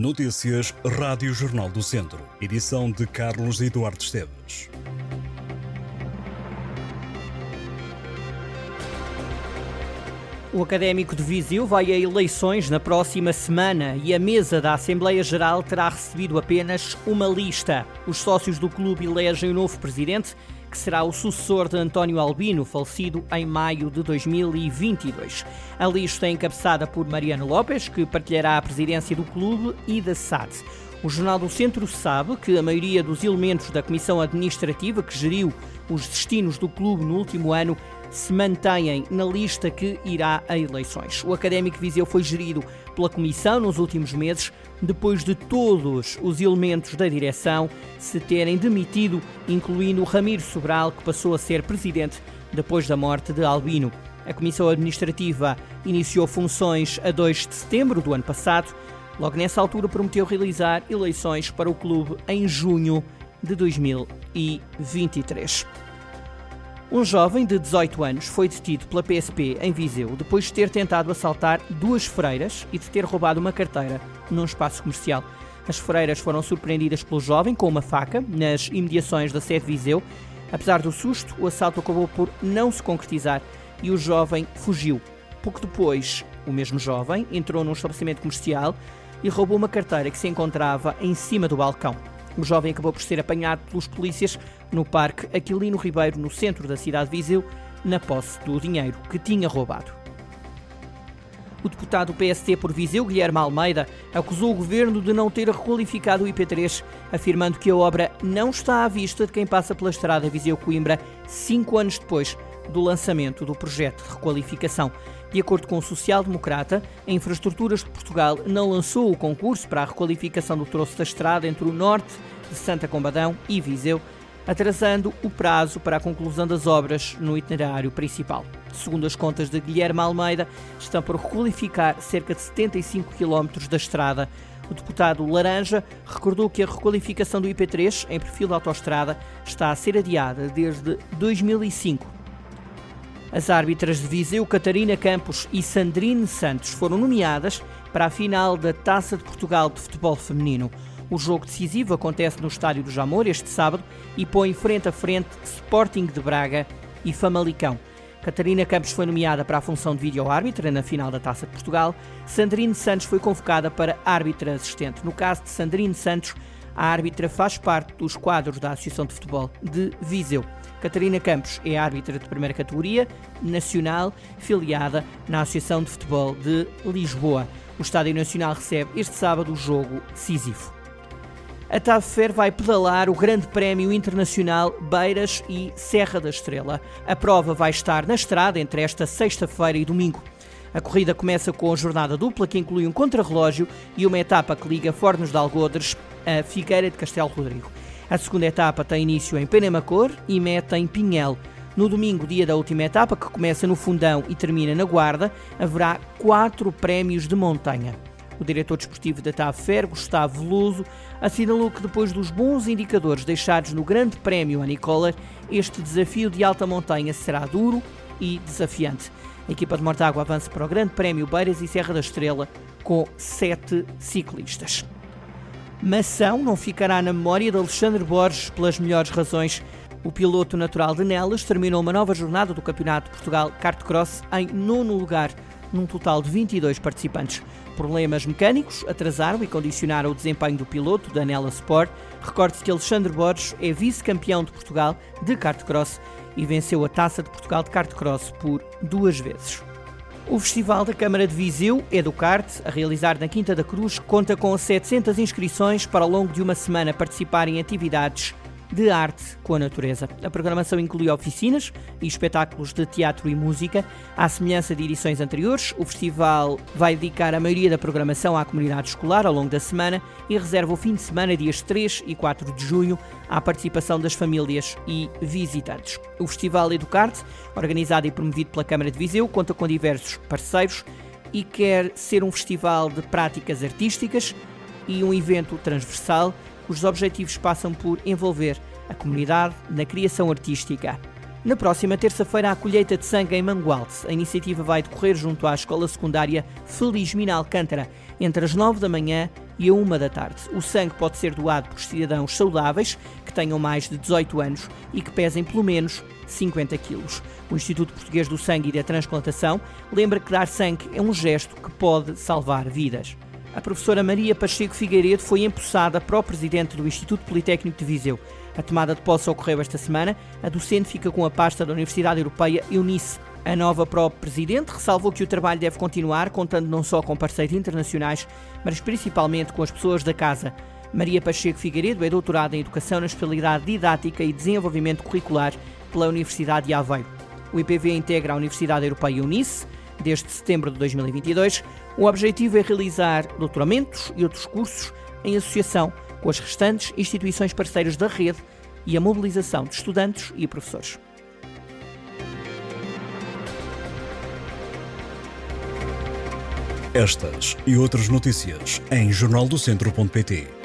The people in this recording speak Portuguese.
Notícias Rádio Jornal do Centro. Edição de Carlos Eduardo Esteves. O Académico de Viseu vai a eleições na próxima semana e a mesa da Assembleia Geral terá recebido apenas uma lista. Os sócios do clube elegem o novo presidente que será o sucessor de António Albino, falecido em maio de 2022. A lista é encabeçada por Mariano Lopes, que partilhará a presidência do clube e da SAD. O Jornal do Centro sabe que a maioria dos elementos da comissão administrativa que geriu os destinos do clube no último ano se mantêm na lista que irá a eleições. O Académico Viseu foi gerido pela Comissão nos últimos meses, depois de todos os elementos da direção se terem demitido, incluindo Ramiro Sobral, que passou a ser presidente depois da morte de Albino. A Comissão Administrativa iniciou funções a 2 de setembro do ano passado. Logo nessa altura prometeu realizar eleições para o clube em junho de 2023. Um jovem de 18 anos foi detido pela PSP em Viseu depois de ter tentado assaltar duas freiras e de ter roubado uma carteira num espaço comercial. As freiras foram surpreendidas pelo jovem com uma faca nas imediações da sede Viseu. Apesar do susto, o assalto acabou por não se concretizar e o jovem fugiu. Pouco depois, o mesmo jovem entrou num estabelecimento comercial e roubou uma carteira que se encontrava em cima do balcão. O jovem acabou por ser apanhado pelos polícias no Parque Aquilino Ribeiro, no centro da cidade de Viseu, na posse do dinheiro que tinha roubado. O deputado PST por Viseu, Guilherme Almeida, acusou o governo de não ter requalificado o IP3, afirmando que a obra não está à vista de quem passa pela estrada Viseu-Coimbra cinco anos depois do lançamento do projeto de requalificação. De acordo com o social-democrata, a Infraestruturas de Portugal não lançou o concurso para a requalificação do troço da estrada entre o norte de Santa Combadão e Viseu, atrasando o prazo para a conclusão das obras no itinerário principal. Segundo as contas de Guilherme Almeida, estão por requalificar cerca de 75 km da estrada. O deputado Laranja recordou que a requalificação do IP3 em perfil de autoestrada está a ser adiada desde 2005 as árbitras de Viseu, Catarina Campos e Sandrine Santos foram nomeadas para a final da Taça de Portugal de Futebol Feminino. O jogo decisivo acontece no Estádio do Jamor este sábado e põe frente a frente Sporting de Braga e Famalicão. Catarina Campos foi nomeada para a função de vídeo-árbitra na final da Taça de Portugal. Sandrine Santos foi convocada para árbitra assistente. No caso de Sandrine Santos, a árbitra faz parte dos quadros da Associação de Futebol de Viseu. Catarina Campos é árbitra de primeira categoria nacional, filiada na Associação de Futebol de Lisboa. O Estádio Nacional recebe este sábado o jogo decisivo. A TAV vai pedalar o Grande Prémio Internacional Beiras e Serra da Estrela. A prova vai estar na estrada entre esta sexta-feira e domingo. A corrida começa com a jornada dupla, que inclui um contrarrelógio e uma etapa que liga Fornos de Algodres a Figueira de Castelo Rodrigo. A segunda etapa tem início em Penamacor e meta em Pinhel. No domingo, dia da última etapa, que começa no Fundão e termina na Guarda, haverá quatro prémios de montanha. O diretor desportivo da TAFER, Gustavo Veloso, assinalou que depois dos bons indicadores deixados no Grande Prémio a Nicola, este desafio de alta montanha será duro e desafiante. A equipa de Mortágua avança para o Grande Prémio Beiras e Serra da Estrela com sete ciclistas. Mação não ficará na memória de Alexandre Borges pelas melhores razões. O piloto natural de Nelas terminou uma nova jornada do Campeonato de Portugal Kart Cross em nono lugar, num total de 22 participantes. Problemas mecânicos atrasaram e condicionaram o desempenho do piloto da Nela Sport. Recorde-se que Alexandre Borges é vice-campeão de Portugal de Kart Cross e venceu a Taça de Portugal de Kart Cross por duas vezes. O Festival da Câmara de Viseu, Educarte, a realizar na Quinta da Cruz, conta com 700 inscrições para ao longo de uma semana participar em atividades de arte com a natureza. A programação inclui oficinas e espetáculos de teatro e música. À semelhança de edições anteriores, o festival vai dedicar a maioria da programação à comunidade escolar ao longo da semana e reserva o fim de semana, dias 3 e 4 de junho, à participação das famílias e visitantes. O Festival Educarte, organizado e promovido pela Câmara de Viseu, conta com diversos parceiros e quer ser um festival de práticas artísticas e um evento transversal os objetivos passam por envolver a comunidade na criação artística. Na próxima terça-feira, a colheita de sangue em Mangualde. A iniciativa vai decorrer junto à Escola Secundária Feliz Mina Alcântara, entre as 9 da manhã e a 1 da tarde. O sangue pode ser doado por cidadãos saudáveis que tenham mais de 18 anos e que pesem pelo menos 50 quilos. O Instituto Português do Sangue e da Transplantação lembra que dar sangue é um gesto que pode salvar vidas. A professora Maria Pacheco Figueiredo foi empossada para o presidente do Instituto Politécnico de Viseu. A tomada de posse ocorreu esta semana. A docente fica com a pasta da Universidade Europeia Eunice. A nova própria presidente ressalvou que o trabalho deve continuar, contando não só com parceiros internacionais, mas principalmente com as pessoas da casa. Maria Pacheco Figueiredo é doutorada em Educação na especialidade Didática e Desenvolvimento Curricular pela Universidade de Aveiro. O IPV integra a Universidade Europeia Unice desde setembro de 2022. O objetivo é realizar doutoramentos e outros cursos em associação com as restantes instituições parceiras da rede e a mobilização de estudantes e professores. Estas e outras notícias em jornaldocentro.pt.